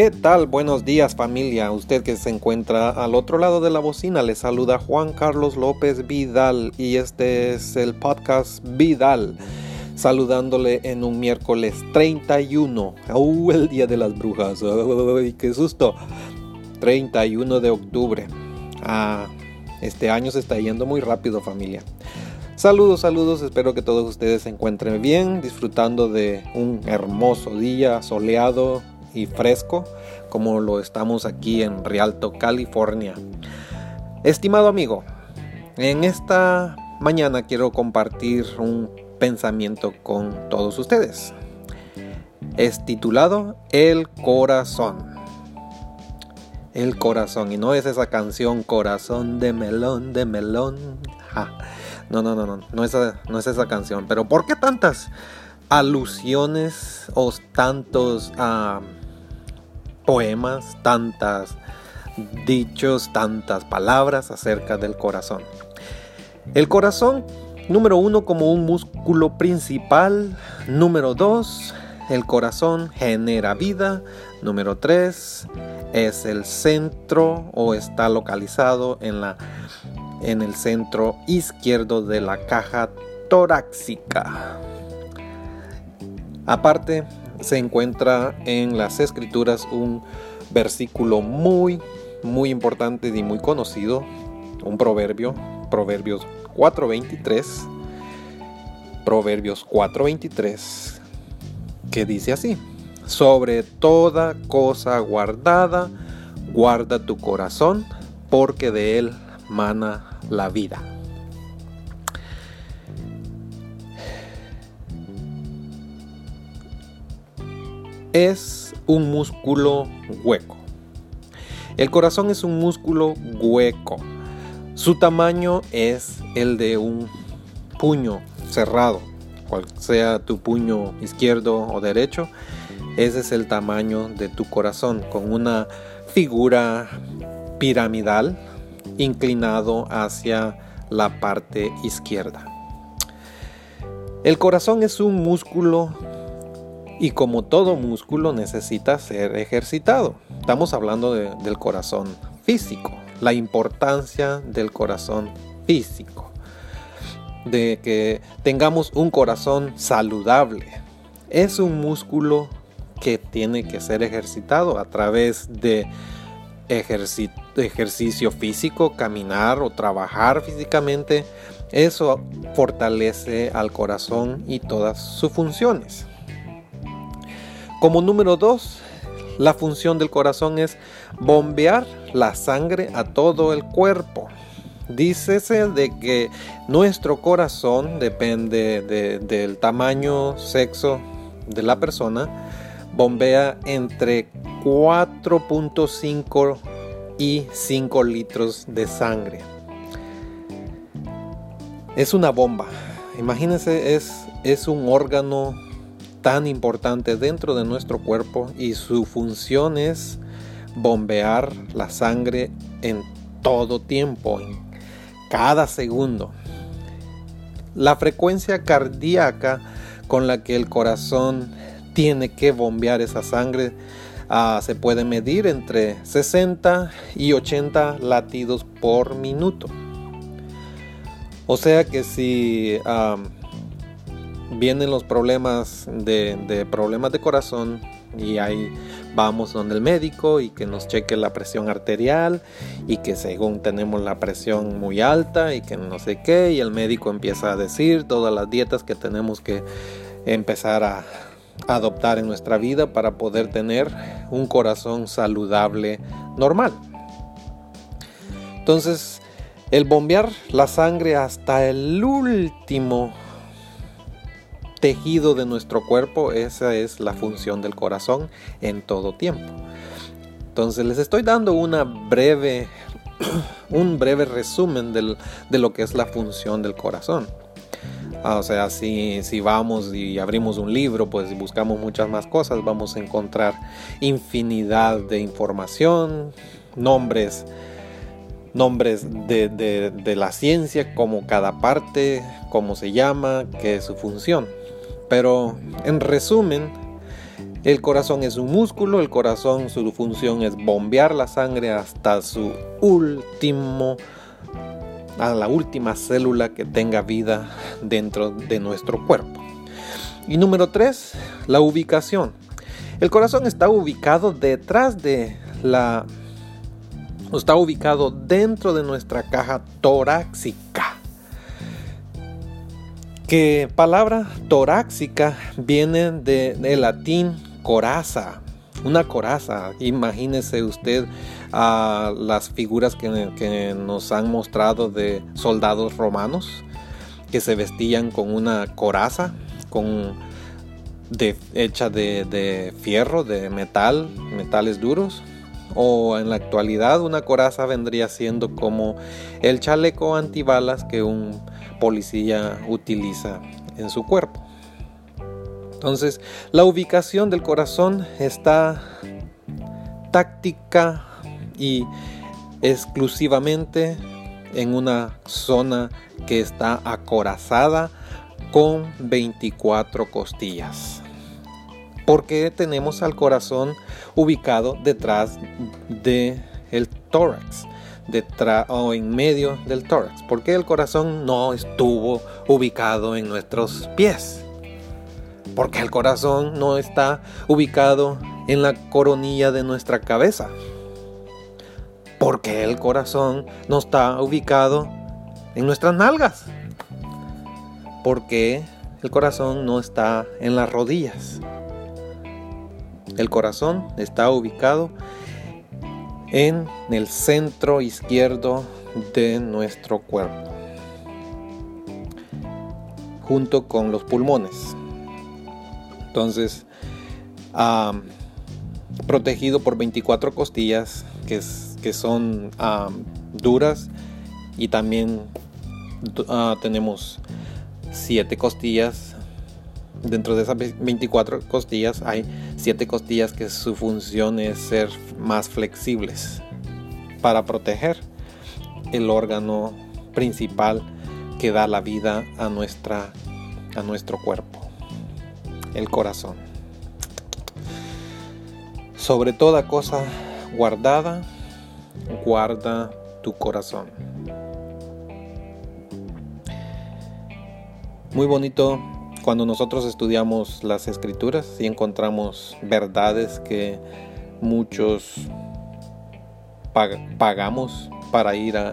¿Qué tal? Buenos días familia. Usted que se encuentra al otro lado de la bocina le saluda Juan Carlos López Vidal y este es el podcast Vidal. Saludándole en un miércoles 31. ¡Uh! El día de las brujas. ¡Ay, qué susto! 31 de octubre. Ah, este año se está yendo muy rápido familia. Saludos, saludos, espero que todos ustedes se encuentren bien, disfrutando de un hermoso día soleado y fresco como lo estamos aquí en Rialto, California. Estimado amigo, en esta mañana quiero compartir un pensamiento con todos ustedes. Es titulado El corazón. El corazón, y no es esa canción Corazón de melón, de melón. No, no, no, no, no es, no es esa canción. Pero ¿por qué tantas alusiones o tantos ah, poemas, tantas dichos, tantas palabras acerca del corazón? El corazón, número uno, como un músculo principal. Número dos, el corazón genera vida. Número tres, es el centro o está localizado en la en el centro izquierdo de la caja torácica. Aparte, se encuentra en las escrituras un versículo muy, muy importante y muy conocido, un proverbio, Proverbios 4.23, Proverbios 4.23, que dice así, sobre toda cosa guardada, guarda tu corazón, porque de él mana la vida. Es un músculo hueco. El corazón es un músculo hueco. Su tamaño es el de un puño cerrado, cual sea tu puño izquierdo o derecho. Ese es el tamaño de tu corazón, con una figura piramidal inclinado hacia la parte izquierda. El corazón es un músculo y como todo músculo necesita ser ejercitado. Estamos hablando del corazón físico, la importancia del corazón físico, de que tengamos un corazón saludable. Es un músculo que tiene que ser ejercitado a través de ejercicio físico, caminar o trabajar físicamente, eso fortalece al corazón y todas sus funciones. Como número dos, la función del corazón es bombear la sangre a todo el cuerpo. Dícese de que nuestro corazón depende del tamaño, sexo de la persona, bombea entre 4.5 y 5 litros de sangre. Es una bomba. Imagínense, es, es un órgano tan importante dentro de nuestro cuerpo y su función es bombear la sangre en todo tiempo, en cada segundo. La frecuencia cardíaca con la que el corazón tiene que bombear esa sangre Ah, se puede medir entre 60 y 80 latidos por minuto. O sea que si vienen los problemas de, problemas de corazón y ahí vamos donde el médico y que nos cheque la presión arterial y que según tenemos la presión muy alta y que no sé qué y el médico empieza a decir todas las dietas que tenemos que empezar a, adoptar en nuestra vida para poder tener un corazón saludable normal. Entonces, el bombear la sangre hasta el último tejido de nuestro cuerpo, esa es la función del corazón en todo tiempo. Entonces les estoy dando una breve, un breve resumen de lo que es la función del corazón. Ah, o sea, si, si vamos y abrimos un libro, pues buscamos muchas más cosas, vamos a encontrar infinidad de información, nombres, nombres de, de la ciencia, como cada parte, cómo se llama, qué es su función. Pero en resumen, El corazón es un músculo, el corazón su función es bombear la sangre hasta su último a la última célula que tenga vida dentro de nuestro cuerpo. Y número 3, la ubicación. El corazón está ubicado detrás de la está ubicado dentro de nuestra caja torácica. Que palabra torácica viene del latín coraza, una coraza. Imagínese usted a las figuras que, nos han mostrado de soldados romanos que se vestían con una coraza, con de, hecha de, de, fierro, de metal, metales duros. O en la actualidad una coraza vendría siendo como el chaleco antibalas que un policía utiliza en su cuerpo. Entonces, la ubicación del corazón está táctica y exclusivamente en una zona que está acorazada con 24 costillas. Porque tenemos al corazón ubicado detrás del el tórax, detrás o en medio del tórax. Porque el corazón no estuvo ubicado en nuestros pies porque el corazón no está ubicado en la coronilla de nuestra cabeza. Porque el corazón no está ubicado en nuestras nalgas. Porque el corazón no está en las rodillas. El corazón está ubicado en el centro izquierdo de nuestro cuerpo, junto con los pulmones. Entonces, protegido por 24 costillas que, son duras y también ah, tenemos 7 costillas. Dentro de esas 24 costillas hay 7 costillas que su función es ser más flexibles para proteger el órgano principal que da la vida a, nuestra, a nuestro cuerpo el corazón. Sobre toda cosa guardada, guarda tu corazón. Muy bonito cuando nosotros estudiamos las escrituras y encontramos verdades que muchos pagamos para ir a,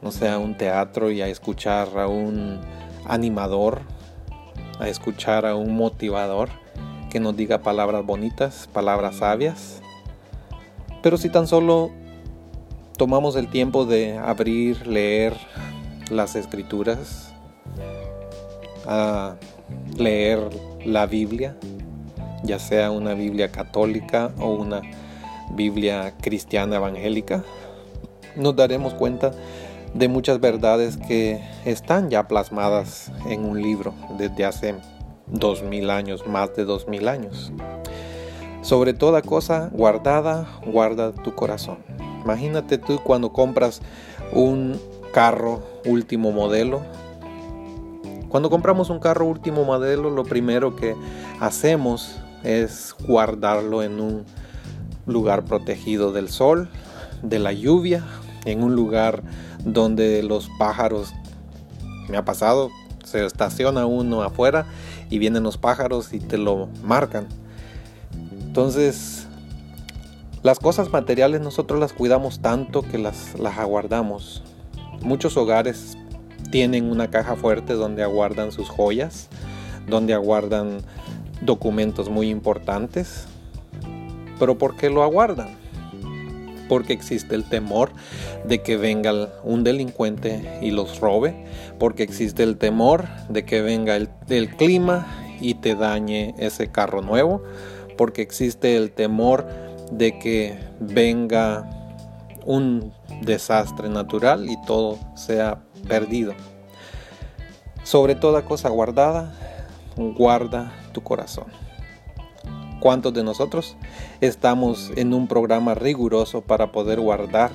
no sé, a un teatro y a escuchar a un animador a escuchar a un motivador que nos diga palabras bonitas, palabras sabias. Pero si tan solo tomamos el tiempo de abrir, leer las escrituras, a leer la Biblia, ya sea una Biblia católica o una Biblia cristiana evangélica, nos daremos cuenta de muchas verdades que están ya plasmadas en un libro desde hace dos mil años, más de dos mil años. Sobre toda cosa guardada, guarda tu corazón. Imagínate tú cuando compras un carro último modelo. Cuando compramos un carro último modelo, lo primero que hacemos es guardarlo en un lugar protegido del sol, de la lluvia, en un lugar donde los pájaros, me ha pasado, se estaciona uno afuera y vienen los pájaros y te lo marcan. Entonces, las cosas materiales nosotros las cuidamos tanto que las, las aguardamos. Muchos hogares tienen una caja fuerte donde aguardan sus joyas, donde aguardan documentos muy importantes. Pero ¿por qué lo aguardan? porque existe el temor de que venga un delincuente y los robe, porque existe el temor de que venga el, clima y te dañe ese carro nuevo, porque existe el temor de que venga un desastre natural y todo sea perdido. Sobre toda cosa guardada, guarda tu corazón. ¿Cuántos de nosotros estamos en un programa riguroso para poder guardar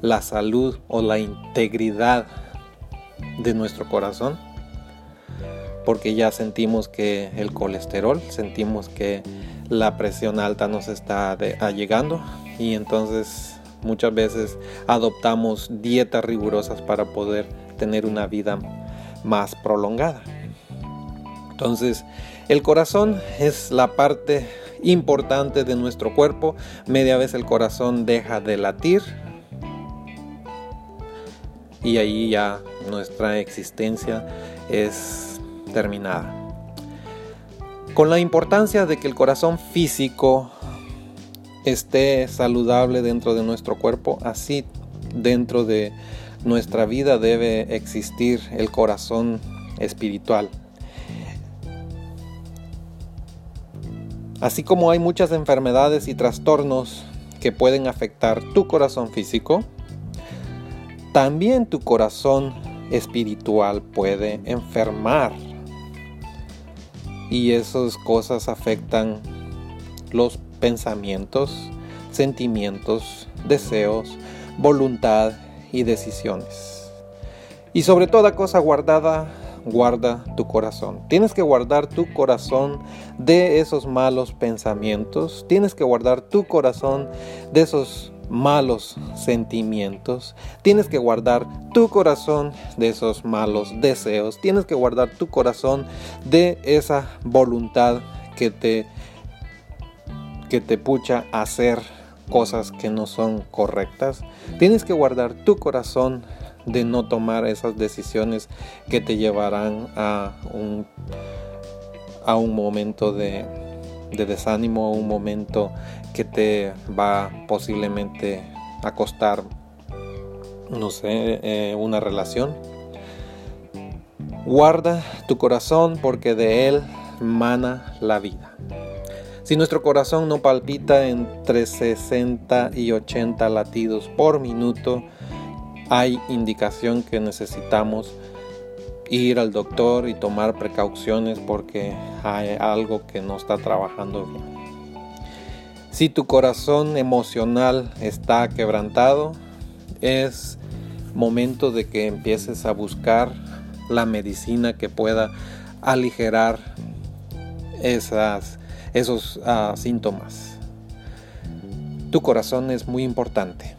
la salud o la integridad de nuestro corazón? Porque ya sentimos que el colesterol, sentimos que la presión alta nos está llegando y entonces muchas veces adoptamos dietas rigurosas para poder tener una vida más prolongada. Entonces, el corazón es la parte importante de nuestro cuerpo. Media vez el corazón deja de latir y ahí ya nuestra existencia es terminada. Con la importancia de que el corazón físico esté saludable dentro de nuestro cuerpo, así dentro de nuestra vida debe existir el corazón espiritual. Así como hay muchas enfermedades y trastornos que pueden afectar tu corazón físico, también tu corazón espiritual puede enfermar. Y esas cosas afectan los pensamientos, sentimientos, deseos, voluntad y decisiones. Y sobre toda cosa guardada, guarda tu corazón. Tienes que guardar tu corazón de esos malos pensamientos. Tienes que guardar tu corazón de esos malos sentimientos. Tienes que guardar tu corazón de esos malos deseos. Tienes que guardar tu corazón de esa voluntad que te que te pucha a hacer cosas que no son correctas. Tienes que guardar tu corazón de no tomar esas decisiones que te llevarán a un, a un momento de, de desánimo, a un momento que te va posiblemente a costar, no sé, eh, una relación. Guarda tu corazón porque de él mana la vida. Si nuestro corazón no palpita entre 60 y 80 latidos por minuto, hay indicación que necesitamos ir al doctor y tomar precauciones porque hay algo que no está trabajando bien. Si tu corazón emocional está quebrantado, es momento de que empieces a buscar la medicina que pueda aligerar esas esos ah, síntomas. Tu corazón es muy importante.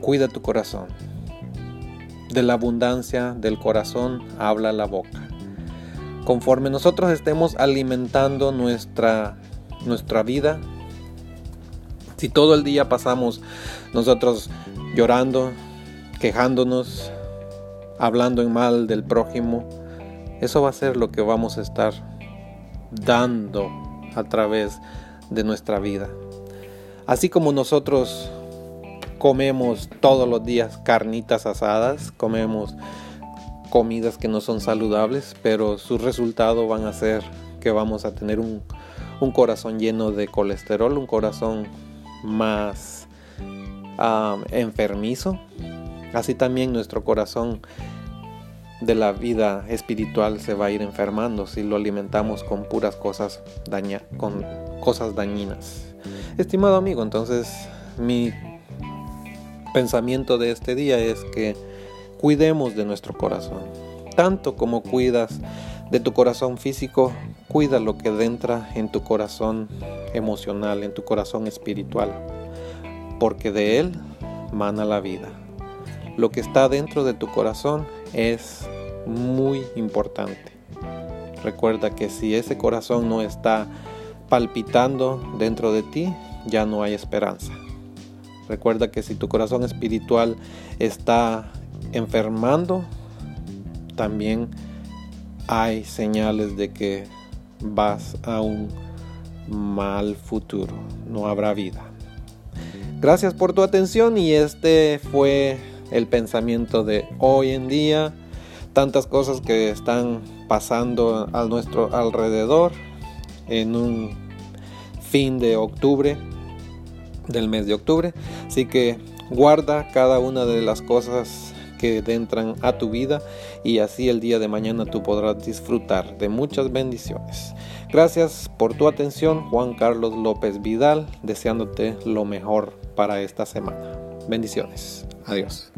Cuida tu corazón. De la abundancia del corazón habla la boca. Conforme nosotros estemos alimentando nuestra, nuestra vida, si todo el día pasamos nosotros llorando, quejándonos, hablando en mal del prójimo, eso va a ser lo que vamos a estar dando a través de nuestra vida. Así como nosotros comemos todos los días carnitas asadas, comemos comidas que no son saludables, pero sus resultados van a ser que vamos a tener un, corazón lleno de colesterol, un corazón más enfermizo. Así también nuestro corazón de la vida espiritual se va a ir enfermando si lo alimentamos con puras cosas daña con cosas dañinas. Estimado amigo, entonces mi pensamiento de este día es que cuidemos de nuestro corazón. Tanto como cuidas de tu corazón físico, cuida lo que entra en tu corazón emocional, en tu corazón espiritual, porque de él mana la vida. Lo que está dentro de tu corazón es muy importante. Recuerda que si ese corazón no está palpitando dentro de ti, ya no hay esperanza. Recuerda que si tu corazón espiritual está enfermando, también hay señales de que vas a un mal futuro, no habrá vida. Gracias por tu atención y este fue el pensamiento de hoy en día tantas cosas que están pasando a nuestro alrededor en un fin de octubre, del mes de octubre. Así que guarda cada una de las cosas que entran a tu vida y así el día de mañana tú podrás disfrutar de muchas bendiciones. Gracias por tu atención, Juan Carlos López Vidal, deseándote lo mejor para esta semana. Bendiciones. Adiós.